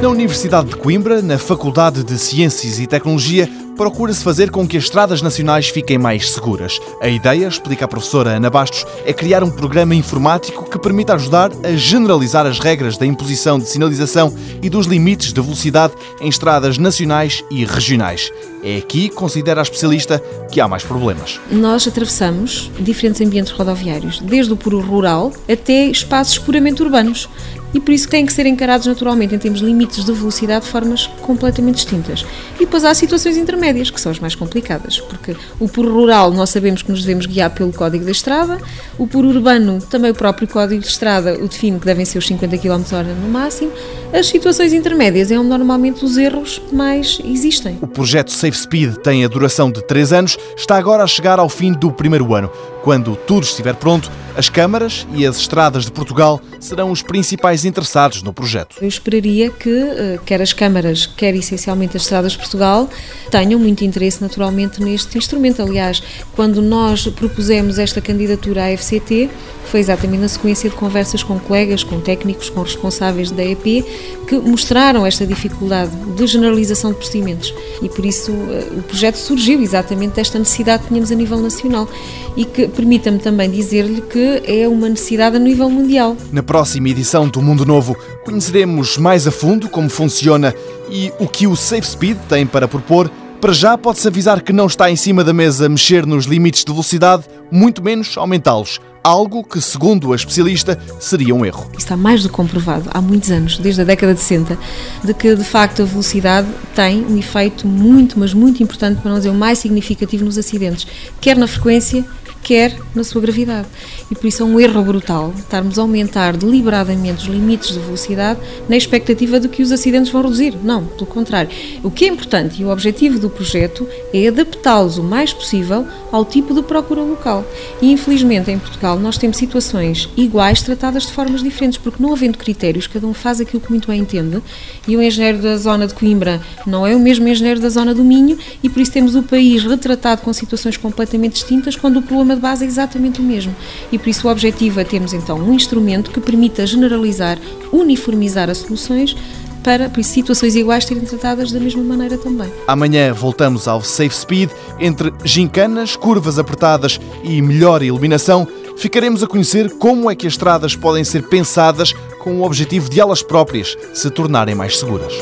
Na Universidade de Coimbra, na Faculdade de Ciências e Tecnologia, procura-se fazer com que as estradas nacionais fiquem mais seguras. A ideia, explica a professora Ana Bastos, é criar um programa informático que permita ajudar a generalizar as regras da imposição de sinalização e dos limites de velocidade em estradas nacionais e regionais. É aqui, considera a especialista, que há mais problemas. Nós atravessamos diferentes ambientes rodoviários, desde o puro rural até espaços puramente urbanos e por isso têm que ser encarados naturalmente em termos de limites de velocidade de formas completamente distintas. E depois há situações intermédias, que são as mais complicadas, porque o puro rural nós sabemos que nos devemos guiar pelo código da estrada, o puro urbano também o próprio código de estrada o define que devem ser os 50 km h no máximo. As situações intermédias é onde normalmente os erros mais existem. O projeto Safe Speed tem a duração de 3 anos, está agora a chegar ao fim do primeiro ano. Quando tudo estiver pronto, as câmaras e as estradas de Portugal serão os principais interessados no projeto. Eu esperaria que eh, quer as câmaras, quer essencialmente as estradas de Portugal, tenham muito interesse naturalmente neste instrumento. Aliás, quando nós propusemos esta candidatura à FCT, foi exatamente na sequência de conversas com colegas, com técnicos, com responsáveis da EP, que mostraram esta dificuldade de generalização de procedimentos. E por isso eh, o projeto surgiu exatamente desta necessidade que tínhamos a nível nacional e que permita-me também dizer-lhe que é uma necessidade a nível mundial. Na próxima edição do Mundo Novo, conheceremos mais a fundo como funciona e o que o Safe Speed tem para propor. Para já, pode-se avisar que não está em cima da mesa mexer nos limites de velocidade, muito menos aumentá-los algo que, segundo a especialista, seria um erro. Está mais do que comprovado há muitos anos, desde a década de 60, de que de facto a velocidade tem um efeito muito, mas muito importante, para não dizer o mais significativo nos acidentes, quer na frequência, quer na sua gravidade. E por isso é um erro brutal estarmos a aumentar deliberadamente os limites de velocidade na expectativa de que os acidentes vão reduzir. Não, pelo contrário. O que é importante e o objetivo do projeto é adaptá-los o mais possível ao tipo de procura local. E infelizmente em Portugal nós temos situações iguais tratadas de formas diferentes, porque não havendo critérios, cada um faz aquilo que muito bem entende, e o engenheiro da zona de Coimbra não é o mesmo engenheiro da zona do Minho, e por isso temos o país retratado com situações completamente distintas, quando o problema de base é exatamente o mesmo. E por isso o objetivo é termos então um instrumento que permita generalizar, uniformizar as soluções para por isso, situações iguais serem tratadas da mesma maneira também. Amanhã voltamos ao Safe Speed. Entre gincanas, curvas apertadas e melhor iluminação, ficaremos a conhecer como é que as estradas podem ser pensadas com o objetivo de elas próprias se tornarem mais seguras.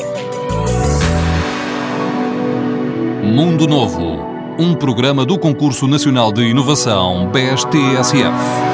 Mundo Novo um programa do Concurso Nacional de Inovação BSTSF.